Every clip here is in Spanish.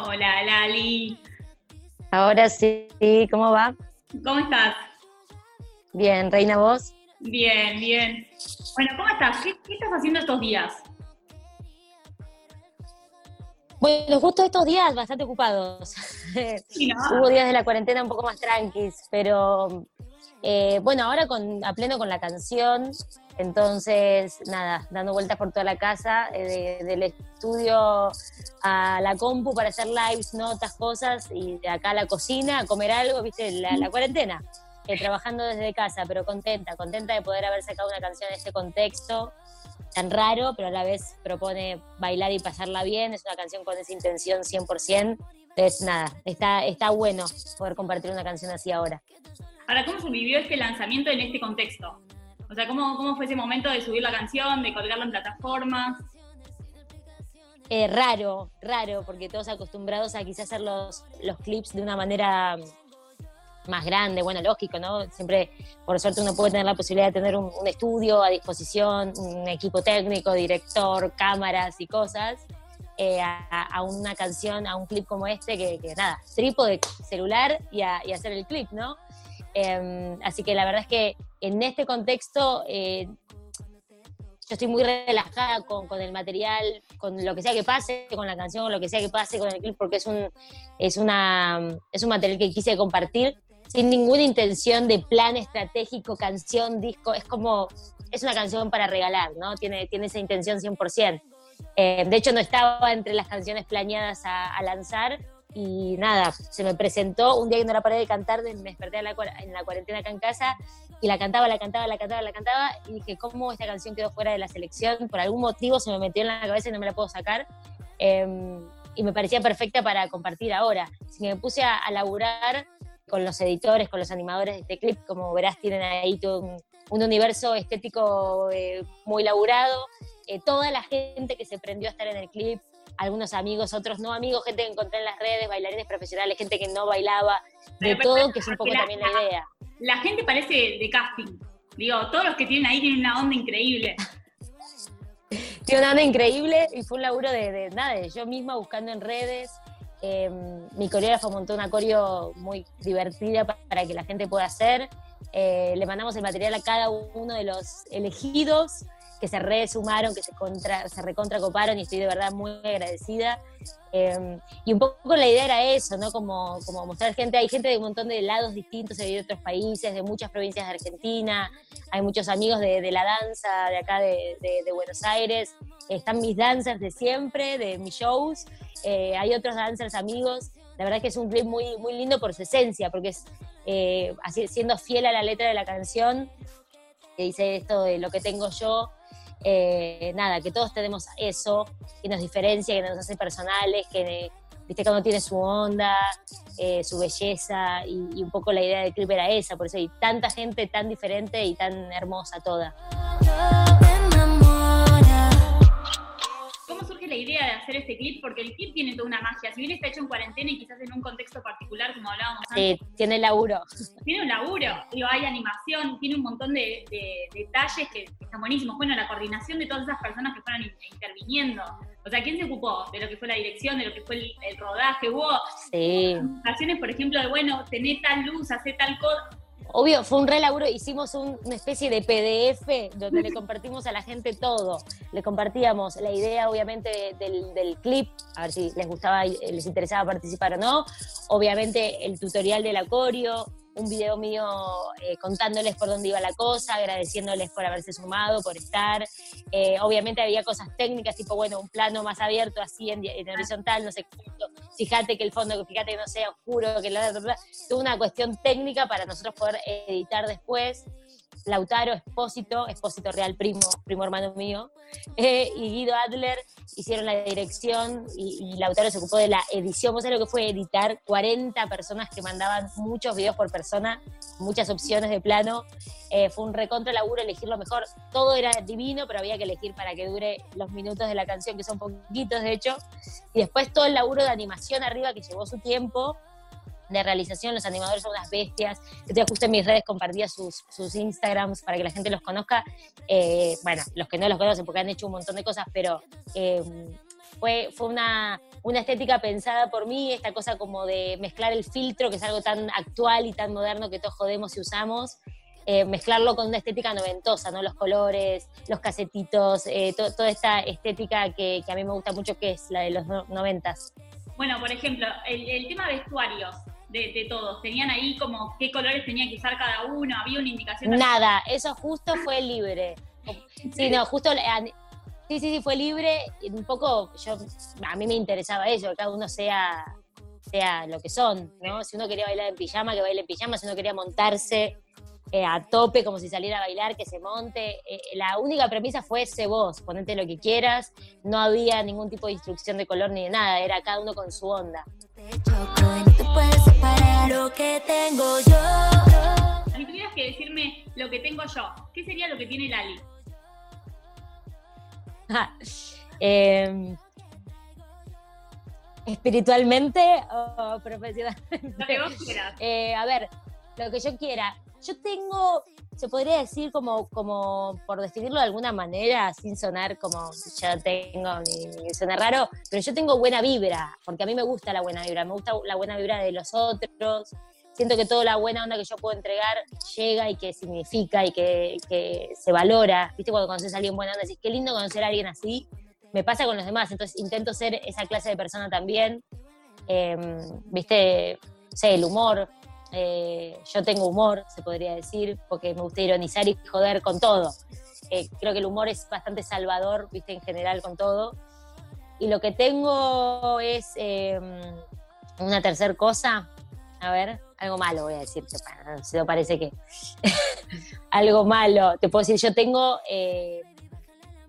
Hola, Lali. Ahora sí, ¿cómo va? ¿Cómo estás? Bien, Reina, ¿vos? Bien, bien. Bueno, ¿cómo estás? ¿Qué, estás haciendo estos días? Bueno, justo estos días bastante ocupados. Hubo días de la cuarentena un poco más tranquis, pero eh, bueno, ahora con, a pleno con la canción, entonces nada, dando vueltas por toda la casa, eh, del estudio a la compu para hacer lives, notas, cosas, y de acá a la cocina a comer algo, viste, la, cuarentena, eh, trabajando desde casa, pero contenta, contenta de poder haber sacado una canción en este contexto tan raro, pero a la vez propone bailar y pasarla bien, es una canción con esa intención 100%, entonces nada, está, está bueno poder compartir una canción así ahora. Ahora, ¿cómo se vivió este lanzamiento en este contexto? O sea, ¿cómo, cómo fue ese momento de subir la canción, de colgarla en plataformas? Eh, raro, raro, porque todos acostumbrados a quizás hacer los, los clips de una manera más grande, bueno, lógico, ¿no? Siempre, por suerte, uno puede tener la posibilidad de tener un, estudio a disposición, un equipo técnico, director, cámaras y cosas, eh, a, una canción, a un clip como este, que, que nada, trípode, celular y, y hacer el clip, ¿no? Em, así que la verdad es que en este contexto eh, yo estoy muy relajada con, el material, con lo que sea que pase, con la canción, con lo que sea que pase con el clip, porque es un, es una, es un material que quise compartir sin ninguna intención de plan estratégico, canción, disco. Es como, es una canción para regalar, ¿no? Tiene, tiene esa intención 100%. Eh, de hecho, no estaba entre las canciones planeadas a lanzar, y nada, se me presentó un día que no la paré de cantar, me desperté en la, cuarentena acá en casa y la cantaba, la cantaba, la cantaba, la cantaba y dije, ¿cómo esta canción quedó fuera de la selección? Por algún motivo se me metió en la cabeza y no me la puedo sacar. Em, y me parecía perfecta para compartir ahora. Así que me puse a, laburar con los editores, con los animadores de este clip, como verás tienen ahí todo un, universo estético eh, muy laburado. Eh, toda la gente que se prendió a estar en el clip, algunos amigos, otros no amigos, gente que encontré en las redes, bailarines profesionales, gente que no bailaba, de todo, que es un poco también la idea. La gente parece de casting. Digo, todos los que tienen ahí tienen una onda increíble. Tiene una onda increíble y fue un laburo de, nada, de yo misma buscando en redes. Em, mi coreógrafo montó una coreo muy divertida para, que la gente pueda hacer. Eh, le mandamos el material a cada uno de los elegidos que se resumaron, que se, contra, se recontracoparon y estoy de verdad muy agradecida. Em, y un poco la idea era eso, ¿no? Como, como mostrar gente, hay gente de un montón de lados distintos, de otros países, de muchas provincias de Argentina, hay muchos amigos de, de la danza de acá de, de, Buenos Aires, están mis dancers de siempre, de mis shows, eh, hay otros dancers amigos, la verdad que es un clip muy, muy lindo por su esencia, porque es eh, así, siendo fiel a la letra de la canción, que dice esto de lo que tengo yo, eh, nada, que todos tenemos eso, que nos diferencia, que nos hace personales, que viste cuando tiene su onda, eh, su belleza, y, un poco la idea del clip era esa, por eso hay tanta gente tan diferente y tan hermosa toda. La idea de hacer este clip? Porque el clip tiene toda una magia. Si bien está hecho en cuarentena y quizás en un contexto particular, como hablábamos antes. Tiene laburo. Tiene un laburo. Digo, hay animación, tiene un montón de, detalles que, están buenísimos. Bueno, la coordinación de todas esas personas que fueron interviniendo. O sea, ¿quién se ocupó de lo que fue la dirección, de lo que fue el, rodaje? Hubo sí. acciones, por ejemplo, de, bueno, tener tal luz, hacer tal cosa Obvio, fue un re laburo, hicimos una especie de PDF donde le compartimos a la gente todo. Le compartíamos la idea, obviamente, del, del, clip, a ver si les gustaba, les interesaba participar o no. Obviamente, el tutorial del acorio, un video mío eh, contándoles por dónde iba la cosa, agradeciéndoles por haberse sumado, por estar. Eh, obviamente había cosas técnicas, tipo, bueno, un plano más abierto, así en, horizontal, no sé, fíjate que el fondo, fíjate que no sea oscuro, que la, la, toda una cuestión técnica para nosotros poder editar después. Lautaro Espósito, Espósito Real Primo, primo hermano mío, eh, y Guido Adler hicieron la dirección y, Lautaro se ocupó de la edición. ¿Vos sabés lo que fue editar 40 personas que mandaban muchos videos por persona, muchas opciones de plano? Eh, fue un recontra laburo elegir lo mejor. Todo era divino, pero había que elegir para que dure los minutos de la canción, que son poquitos de hecho. Y después todo el laburo de animación arriba que llevó su tiempo de realización, los animadores son unas bestias. Yo justo en mis redes compartía sus, sus Instagrams para que la gente los conozca. Eh, bueno, los que no los conocen porque han hecho un montón de cosas, pero eh, fue, fue una, una estética pensada por mí, esta cosa como de mezclar el filtro, que es algo tan actual y tan moderno que todos jodemos y usamos, eh, mezclarlo con una estética noventosa, ¿no? Los colores, los casetitos, eh, toda esta estética que, a mí me gusta mucho, que es la de los noventas. Bueno, por ejemplo, el, tema vestuarios de, todos, ¿tenían ahí como qué colores tenían que usar cada uno? ¿Había una indicación? Nada, eso justo fue libre. Sí, no, justo... Sí, sí, sí, fue libre. Un poco, yo, a mí me interesaba eso, que cada uno sea, sea lo que son, ¿no? Si uno quería bailar en pijama, que baile en pijama, si uno quería montarse eh, a tope, como si saliera a bailar, que se monte. Eh, la única premisa fue ese vos, ponete lo que quieras. No había ningún tipo de instrucción de color ni de nada, era cada uno con su onda. Lo que tengo yo. Si tuvieras que decirme lo que tengo yo, ¿qué sería lo que tiene Lali? Em, espiritualmente o profesionalmente. Lo que vos quieras. Eh, a ver, lo que yo quiera. Yo tengo, se podría decir como, como por definirlo de alguna manera, sin sonar como yo tengo, ni, suena raro, pero yo tengo buena vibra, porque a mí me gusta la buena vibra, me gusta la buena vibra de los otros, siento que toda la buena onda que yo puedo entregar llega y que significa y que, se valora. ¿Viste? Cuando conoces a alguien buena onda, decís, qué lindo conocer a alguien así. Me pasa con los demás, entonces intento ser esa clase de persona también. Em, ¿Viste? sé, el humor. Eh, yo tengo humor, se podría decir, porque me gusta ironizar y joder con todo. Eh, creo que el humor es bastante salvador, ¿viste? En general con todo. Y lo que tengo es em, una tercera cosa, a ver, algo malo voy a decirte, no parece que algo malo. Te puedo decir, yo tengo eh,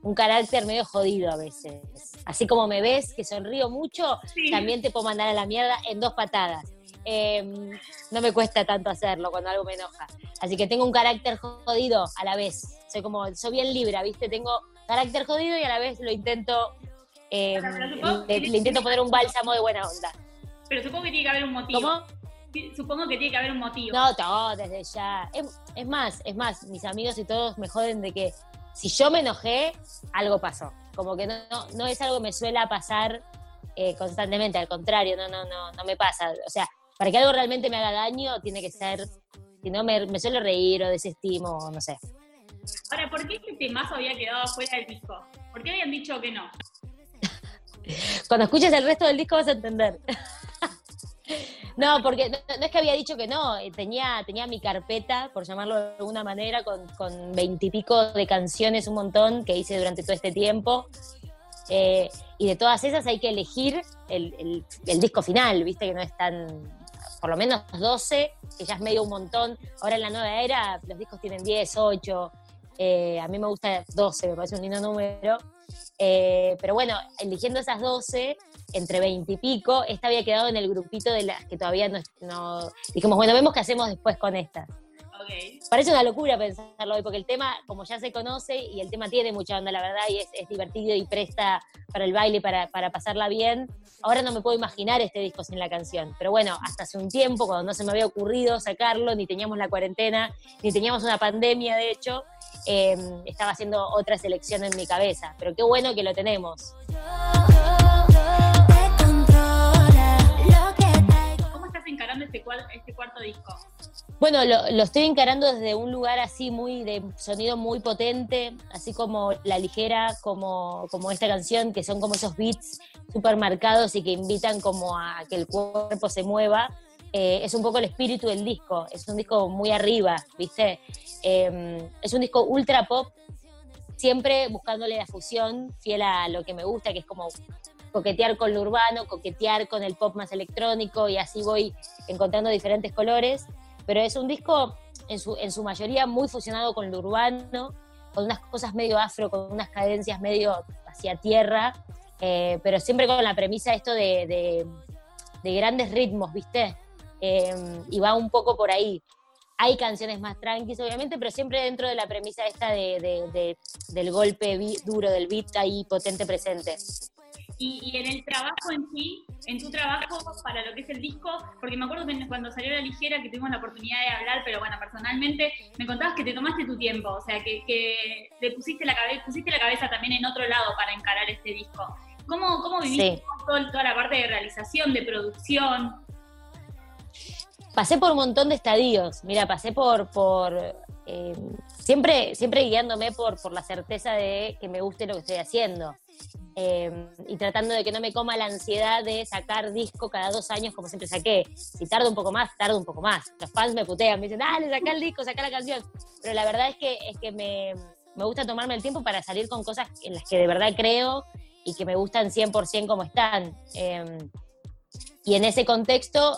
un carácter medio jodido a veces. Así como me ves, que sonrío mucho, también te puedo mandar a la mierda en dos patadas. Em, no me cuesta tanto hacerlo cuando algo me enoja. Así que tengo un carácter jodido a la vez. Soy como, soy bien libra, ¿viste? Tengo carácter jodido y a la vez lo intento, em, le, intento poner un bálsamo de buena onda. Pero supongo que tiene que haber un motivo. ¿Cómo? supongo que tiene que haber un motivo. No, todo, desde ya. Es, más, es más, mis amigos y todos me joden de que si yo me enojé, algo pasó. Como que no, no, es algo que me suele pasar eh, constantemente, al contrario, no, no, no, no me pasa. O sea, para que algo realmente me haga daño, tiene que ser, si no, me, me suelo reír o desestimo, no sé. Ahora, ¿por qué este temazo había quedado fuera del disco? ¿Por qué habían dicho que no? Cuando escuches el resto del disco vas a entender. No, porque no, es que había dicho que no, eh, tenía, tenía mi carpeta, por llamarlo de alguna manera, con veintipico de canciones, un montón que hice durante todo este tiempo. Eh, y de todas esas hay que elegir el, disco final, viste que no es tan, por lo menos 12, que ya es medio un montón. Ahora en la nueva era los discos tienen 10, 8, eh, a mí me gusta 12, me parece un lindo número. pero bueno, eligiendo esas 12, entre 20 y pico, esta había quedado en el grupito de las que todavía no, dijimos, bueno, vemos qué hacemos después con estas. Parece una locura pensarlo hoy, porque el tema, como ya se conoce, y el tema tiene mucha onda, la verdad, y es, divertido y presta para el baile, para, para pasarla bien. Ahora no me puedo imaginar este disco sin la canción. Pero bueno, hasta hace un tiempo, cuando no se me había ocurrido sacarlo, ni teníamos la cuarentena, ni teníamos una pandemia, de hecho, eh, estaba haciendo otra selección en mi cabeza. Pero qué bueno que lo tenemos. Este, este cuarto disco? Bueno, lo, estoy encarando desde un lugar así muy de sonido muy potente, así como La Ligera, como, como esta canción, que son como esos beats súper marcados y que invitan como a que el cuerpo se mueva. Eh, es un poco el espíritu del disco, es un disco muy arriba, ¿viste? Em, es un disco ultra pop, siempre buscándole la fusión, fiel a lo que me gusta, que es como coquetear con lo urbano, coquetear con el pop más electrónico y así voy encontrando diferentes colores. Pero es un disco en su, en su mayoría muy fusionado con lo urbano, con unas cosas medio afro, con unas cadencias medio hacia tierra, eh, pero siempre con la premisa esto de, de, grandes ritmos, ¿viste? Eh, y va un poco por ahí. Hay canciones más tranquilas, obviamente, pero siempre dentro de la premisa esta de, del golpe duro, del beat ahí potente presente. Y, en el trabajo en sí, en tu trabajo para lo que es el disco, porque me acuerdo que cuando salió La Ligera, que tuvimos la oportunidad de hablar, pero bueno, personalmente, me contabas que te tomaste tu tiempo, o sea, que, que pusiste, la cabeza, pusiste la cabeza también en otro lado para encarar este disco. ¿Cómo, cómo viviste toda la parte de realización, de producción? Pasé por un montón de estadios. Mira, pasé por, por eh, siempre, siempre guiándome por, por la certeza de que me guste lo que estoy haciendo. Eh, y tratando de que no me coma la ansiedad de sacar disco cada dos años como siempre saqué. Si tardo un poco más, tardo un poco más. Los fans me putean, me dicen, dale, saca el disco, saca la canción. Pero la verdad es que, es que me, me gusta tomarme el tiempo para salir con cosas en las que de verdad creo y que me gustan 100% como están. Em, y en ese contexto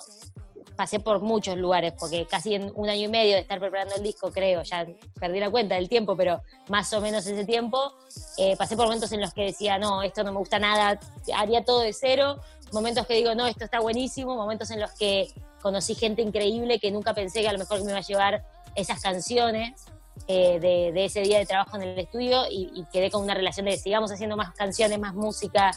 pasé por muchos lugares, porque casi en un año y medio de estar preparando el disco, creo, ya perdí la cuenta del tiempo, pero más o menos ese tiempo, eh, pasé por momentos en los que decía, no, esto no me gusta nada, haría todo de cero, momentos que digo, no, esto está buenísimo, momentos en los que conocí gente increíble que nunca pensé que a lo mejor me iba a llevar esas canciones. Eh, de, ese día de trabajo en el estudio y, quedé con una relación de sigamos haciendo más canciones, más música.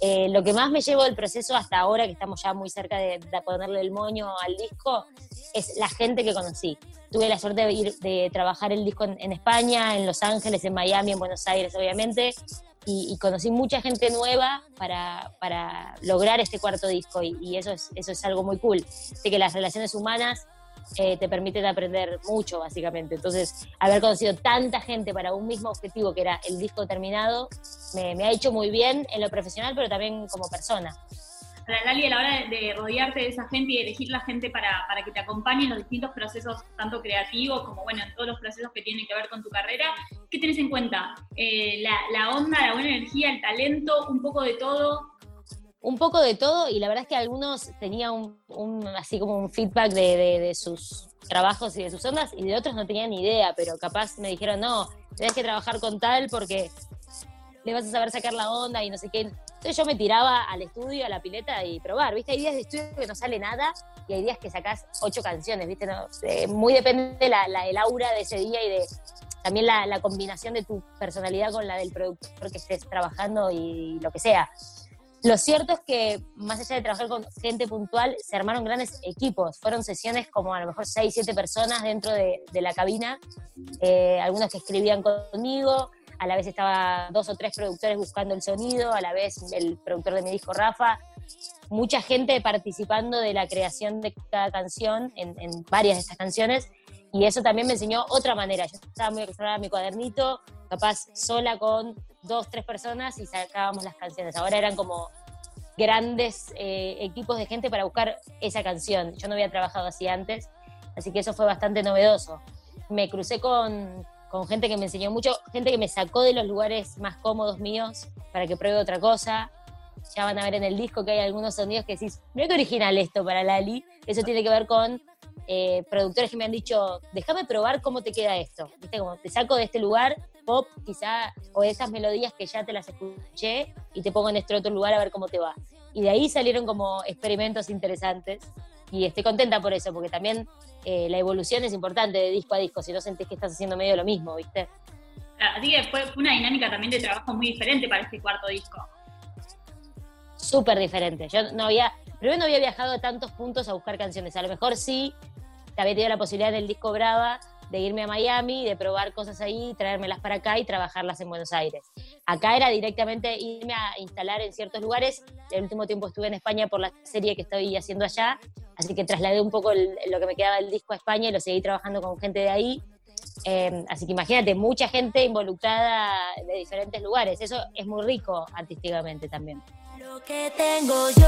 Eh, lo que más me llevo del proceso hasta ahora, que estamos ya muy cerca de, ponerle el moño al disco, es la gente que conocí. Tuve la suerte de ir de trabajar el disco en, España, en Los Ángeles, en Miami, en Buenos Aires, obviamente. Y, conocí mucha gente nueva para, para, lograr este cuarto disco y, y, eso, es, eso es algo muy cool. Sé que las relaciones humanas eh, te permiten aprender mucho, básicamente. Entonces, haber conocido tanta gente para un mismo objetivo, que era el disco terminado, me, ha hecho muy bien en lo profesional, pero también como persona. Para Lali, a la hora de, rodearte de esa gente y elegir la gente para, para, que te acompañe en los distintos procesos, tanto creativos como bueno, en todos los procesos que tienen que ver con tu carrera, ¿qué tienes en cuenta? Eh, la, la onda, la buena energía, el talento, un poco de todo un poco de todo y la verdad es que algunos tenían un, así como un feedback de, sus trabajos y de sus ondas y de otros no tenían ni idea, pero capaz me dijeron, no, tenés que trabajar con tal porque le vas a saber sacar la onda y no sé qué. Entonces yo me tiraba al estudio, a la pileta y probar, ¿viste? Hay días de estudio que no sale nada y hay días que sacás ocho canciones, ¿viste? Eh, muy depende de la, el aura de ese día y de también la, la combinación de tu personalidad con la del productor que estés trabajando y lo que sea. Lo cierto es que, más allá de trabajar con gente puntual, se armaron grandes equipos. Fueron sesiones como a lo mejor 6, 7 personas dentro de, la cabina, eh, algunos que escribían conmigo, a la vez estaba dos o tres productores buscando el sonido, a la vez el productor de mi disco Rafa, mucha gente participando de la creación de cada canción, en, varias de estas canciones, y eso también me enseñó otra manera. Yo estaba muy acostumbrada a mi cuadernito, capaz sola con dos, tres personas y sacábamos las canciones. Ahora eran como grandes eh, equipos de gente para buscar esa canción. Yo no había trabajado así antes, así que eso fue bastante novedoso. Me crucé con, con gente que me enseñó mucho, gente que me sacó de los lugares más cómodos míos para que pruebe otra cosa. Ya van a ver en el disco que hay algunos sonidos que decís, mira qué original esto para Lali. Eso tiene que ver con eh, productores que me han dicho, déjame probar cómo te queda esto. ¿Viste? Como te saco de este lugar pop, quizá, o esas melodías que ya te las escuché y te pongo en este otro lugar a ver cómo te va. Y de ahí salieron como experimentos interesantes y estoy contenta por eso, porque también eh, la evolución es importante de disco a disco, si no sentís que estás haciendo medio lo mismo, ¿viste? Así que fue una dinámica también de trabajo muy diferente para este cuarto disco. Súper diferente. Yo no había, primero no había viajado a tantos puntos a buscar canciones. A lo mejor sí había tenido la posibilidad en el disco Brava de irme a Miami, de probar cosas ahí, traérmelas para acá y trabajarlas en Buenos Aires. Acá era directamente irme a instalar en ciertos lugares. El último tiempo estuve en España por la serie que estoy haciendo allá, así que trasladé un poco lo que me quedaba del disco a España y lo seguí trabajando con gente de ahí. Eh, así que imagínate, mucha gente involucrada de diferentes lugares. Eso es muy rico artísticamente también. Lo que tengo yo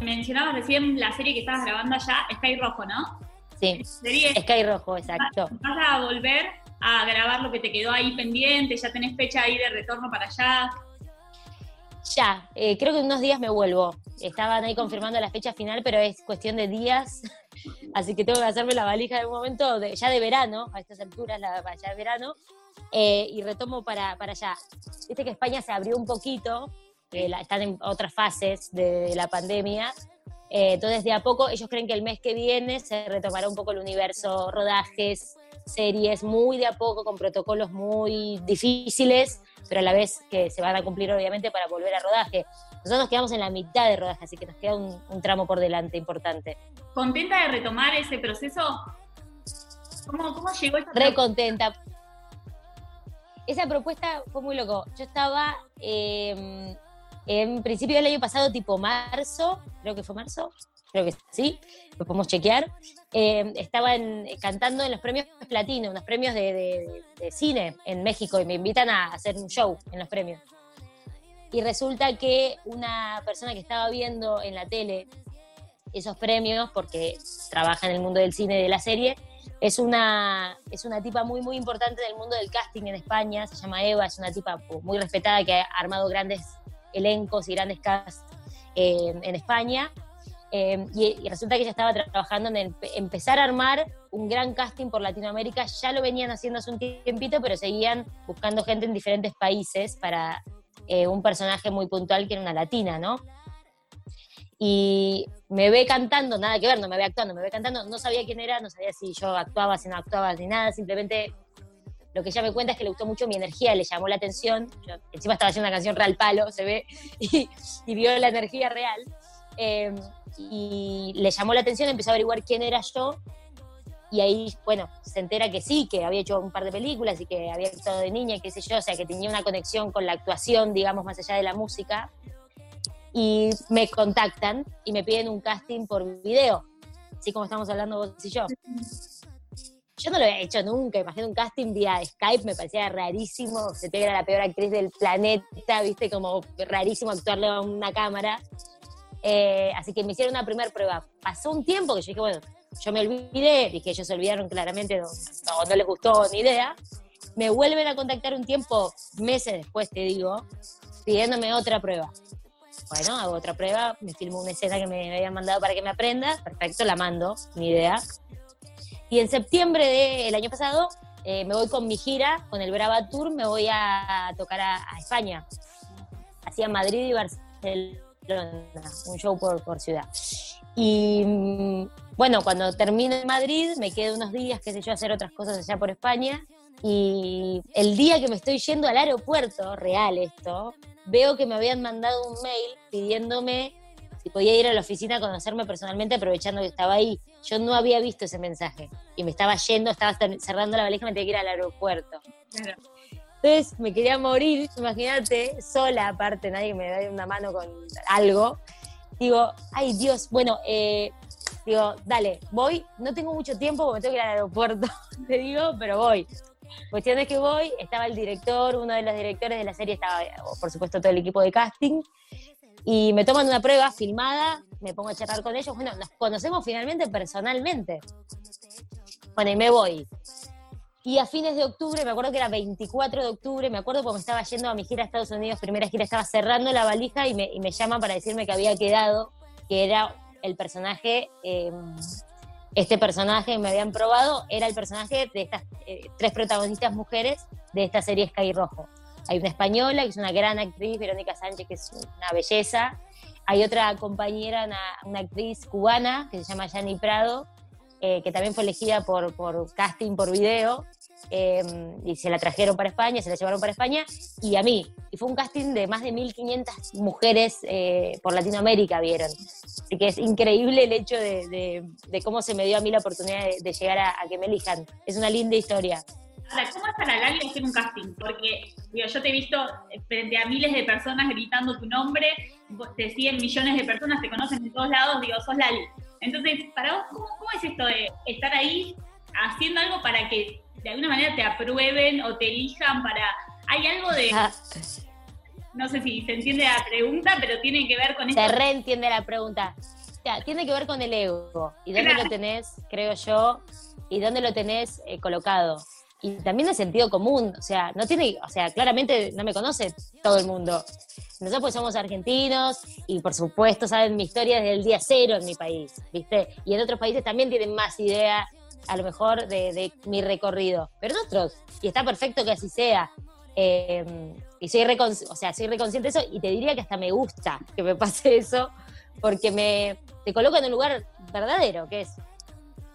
mencionabas recién la serie que estabas grabando allá, Sky Rojo, ¿no? Sí, Sky Rojo, exacto. ¿Vas a volver a grabar lo que te quedó ahí pendiente? ¿Ya tenés fecha ahí de retorno para allá? Ya, eh, creo que en unos días me vuelvo. Estaban ahí confirmando la fecha final, pero es cuestión de días. Así que tengo que hacerme la valija de un momento, de, ya de verano, a estas alturas, la, ya de verano, eh, y retomo para, para allá. Viste que España se abrió un poquito, están en otras fases de, la pandemia. Eh, entonces, de a poco, ellos creen que el mes que viene se retomará un poco el universo, rodajes, series, muy de a poco, con protocolos muy difíciles, pero a la vez que se van a cumplir, obviamente, para volver a rodaje. Nosotros nos quedamos en la mitad de rodaje, así que nos queda un, tramo por delante importante. ¿Contenta de retomar ese proceso? ¿Cómo, cómo llegó esta Re contenta esa propuesta fue muy loco. Yo estaba em, en principio del año pasado, tipo marzo, creo que fue marzo, creo que sí, lo podemos chequear. Em, estaba cantando en los premios Platino, unos premios de, cine en México, y me invitan a hacer un show en los premios. Y resulta que una persona que estaba viendo en la tele esos premios, porque trabaja en el mundo del cine y de la serie, es una, es una tipa muy, muy importante del mundo del casting en España, se llama Eva, es una tipa muy respetada que ha armado grandes elencos y grandes casts eh, en España. Eh, y, resulta que ella estaba trabajando en empezar a armar un gran casting por Latinoamérica. Ya lo venían haciendo hace un tiempito, pero seguían buscando gente en diferentes países para eh, un personaje muy puntual que era una latina, ¿no? y me ve cantando, nada que ver, no me ve actuando, me ve cantando, no sabía quién era, no sabía si yo actuaba, si no actuaba, ni nada, simplemente lo que ella me cuenta es que le gustó mucho mi energía, le llamó la atención, yo encima estaba haciendo una canción real palo, se ve, y, vio la energía real, em, y le llamó la atención, empezó a averiguar quién era yo, y ahí, bueno, se entera que sí, que había hecho un par de películas y que había actuado de niña, qué sé yo, o sea, que tenía una conexión con la actuación, digamos, más allá de la música, y me contactan y me piden un casting por video, así como estamos hablando vos y yo. Yo no lo había hecho nunca, imagino un casting vía Skype, me parecía rarísimo, se te era la peor actriz del planeta, viste, como rarísimo actuarle a una cámara. Eh, así que me hicieron una primera prueba. Pasó un tiempo que yo dije, bueno, yo me olvidé, dije, ellos se olvidaron claramente, no, no, no les gustó ni idea. Me vuelven a contactar un tiempo, meses después, te digo, pidiéndome otra prueba. Bueno, hago otra prueba, me filmo una escena que me habían mandado para que me aprenda, perfecto, la mando, ni idea. Y en septiembre del año pasado eh, me voy con mi gira, con el Brava Tour, me voy a tocar a, España. Hacía Madrid y Barcelona, un show por, ciudad. Y mm, bueno, cuando termino en Madrid, me quedo unos días, qué sé yo, a hacer otras cosas allá por España. Y el día que me estoy yendo al aeropuerto, real esto, veo que me habían mandado un mail pidiéndome si podía ir a la oficina a conocerme personalmente, aprovechando que estaba ahí. Yo no había visto ese mensaje y me estaba yendo, estaba cerrando la valija, me tenía que ir al aeropuerto. Entonces me quería morir, imagínate, sola aparte, nadie me da una mano con algo. Digo, ay Dios, bueno, eh, digo, dale, voy, no tengo mucho tiempo porque me tengo que ir al aeropuerto, te digo, pero voy. Cuestión es que voy, estaba el director, uno de los directores de la serie, estaba, por supuesto, todo el equipo de casting, y me toman una prueba filmada, me pongo a charlar con ellos, bueno, nos conocemos finalmente personalmente. Bueno, y me voy. Y a fines de octubre, me acuerdo que era 24 de octubre, me acuerdo porque me estaba yendo a mi gira a Estados Unidos, primera gira, estaba cerrando la valija y me, y me llaman para decirme que había quedado, que era el personaje eh, este personaje me habían probado era el personaje de estas eh, tres protagonistas mujeres de esta serie Sky Rojo. Hay una española, que es una gran actriz, Verónica Sánchez, que es una belleza. Hay otra compañera, una, actriz cubana, que se llama Yani Prado, eh, que también fue elegida por, por casting por video, Em, y se la trajeron para España, se la llevaron para España y a mí. Y fue un casting de más de 1.500 mujeres eh, por Latinoamérica, vieron. Así que es increíble el hecho de, cómo se me dio a mí la oportunidad de, llegar a, que me elijan. Es una linda historia. Ahora, ¿cómo es para Lali hacer un casting? Porque yo te he visto frente a miles de personas gritando tu nombre, te siguen millones de personas, te conocen de todos lados, digo, sos Lali. Entonces, para vos, ¿cómo, cómo es esto de estar ahí haciendo algo para que de alguna manera te aprueben o te elijan para... Hay algo de... No sé si se entiende la pregunta, pero tiene que ver con esto. Se reentiende la pregunta. O sea, tiene que ver con el ego. ¿Y dónde lo tenés, creo yo? ¿Y dónde lo tenés eh, colocado? Y también el sentido común. O sea, no tiene... O sea, claramente no me conoce todo el mundo. Nosotros pues somos argentinos y por supuesto saben mi historia desde el día cero en mi país, ¿viste? Y en otros países también tienen más idea a lo mejor de, mi recorrido, pero otros, y está perfecto que así sea. Eh, y soy, o sea, soy reconsciente de eso y te diría que hasta me gusta que me pase eso, porque me te coloca en un lugar verdadero, que es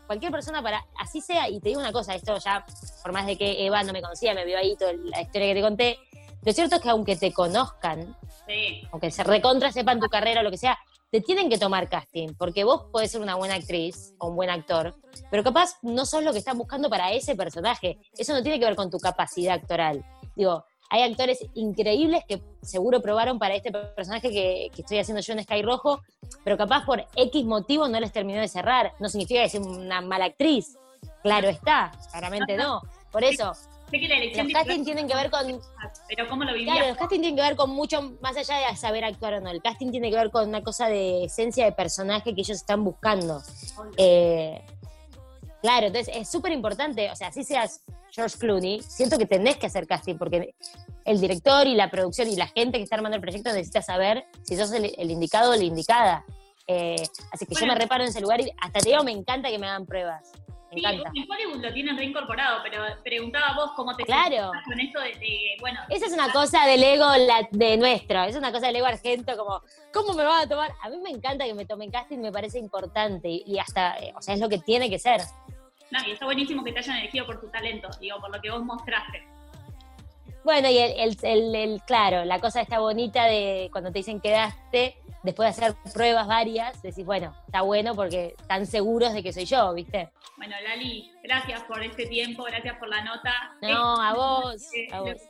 cualquier persona para, así sea, y te digo una cosa, esto ya, por más de que Eva no me conocía, me vio ahí toda la historia que te conté, lo cierto es que aunque te conozcan, aunque se recontra sepan tu carrera o lo que sea, te tienen que tomar casting, porque vos podés ser una buena actriz o un buen actor, pero capaz no sos lo que están buscando para ese personaje. Eso no tiene que ver con tu capacidad actoral. Digo, hay actores increíbles que seguro probaron para este personaje que, estoy haciendo yo en Sky Rojo, pero capaz por X motivo no les terminó de cerrar. No significa que sea una mala actriz. Claro está, claramente no. Por eso, los castings tienen que ver con. Pero cómo lo Claro, los castings tienen que ver con mucho más allá de saber actuar o no. El casting tiene que ver con una cosa de esencia de personaje que ellos están buscando. Eh, claro, entonces es súper importante. O sea, si seas George Clooney, siento que tenés que hacer casting porque el director y la producción y la gente que está armando el proyecto necesita saber si sos el, indicado o la indicada. Eh, así que yo me reparo en ese lugar y hasta te digo, me encanta que me hagan pruebas sí, en Hollywood lo tienen reincorporado, pero preguntaba vos cómo te claro. con esto de, bueno. Esa es una cosa del ego de nuestro, es una cosa del ego argento, como, ¿cómo me van a tomar? A mí me encanta que me tomen casting, me parece importante y hasta, eh, o sea, es lo que tiene que ser. No, y está buenísimo que te hayan elegido por tu talento, digo, por lo que vos mostraste. Bueno, y el, el, el, claro, la cosa está bonita de cuando te dicen quedaste, después de hacer pruebas varias, decís, bueno, está bueno porque están seguros de que soy yo, ¿viste? Bueno, Lali, gracias por este tiempo, gracias por la nota. No, a vos, a vos.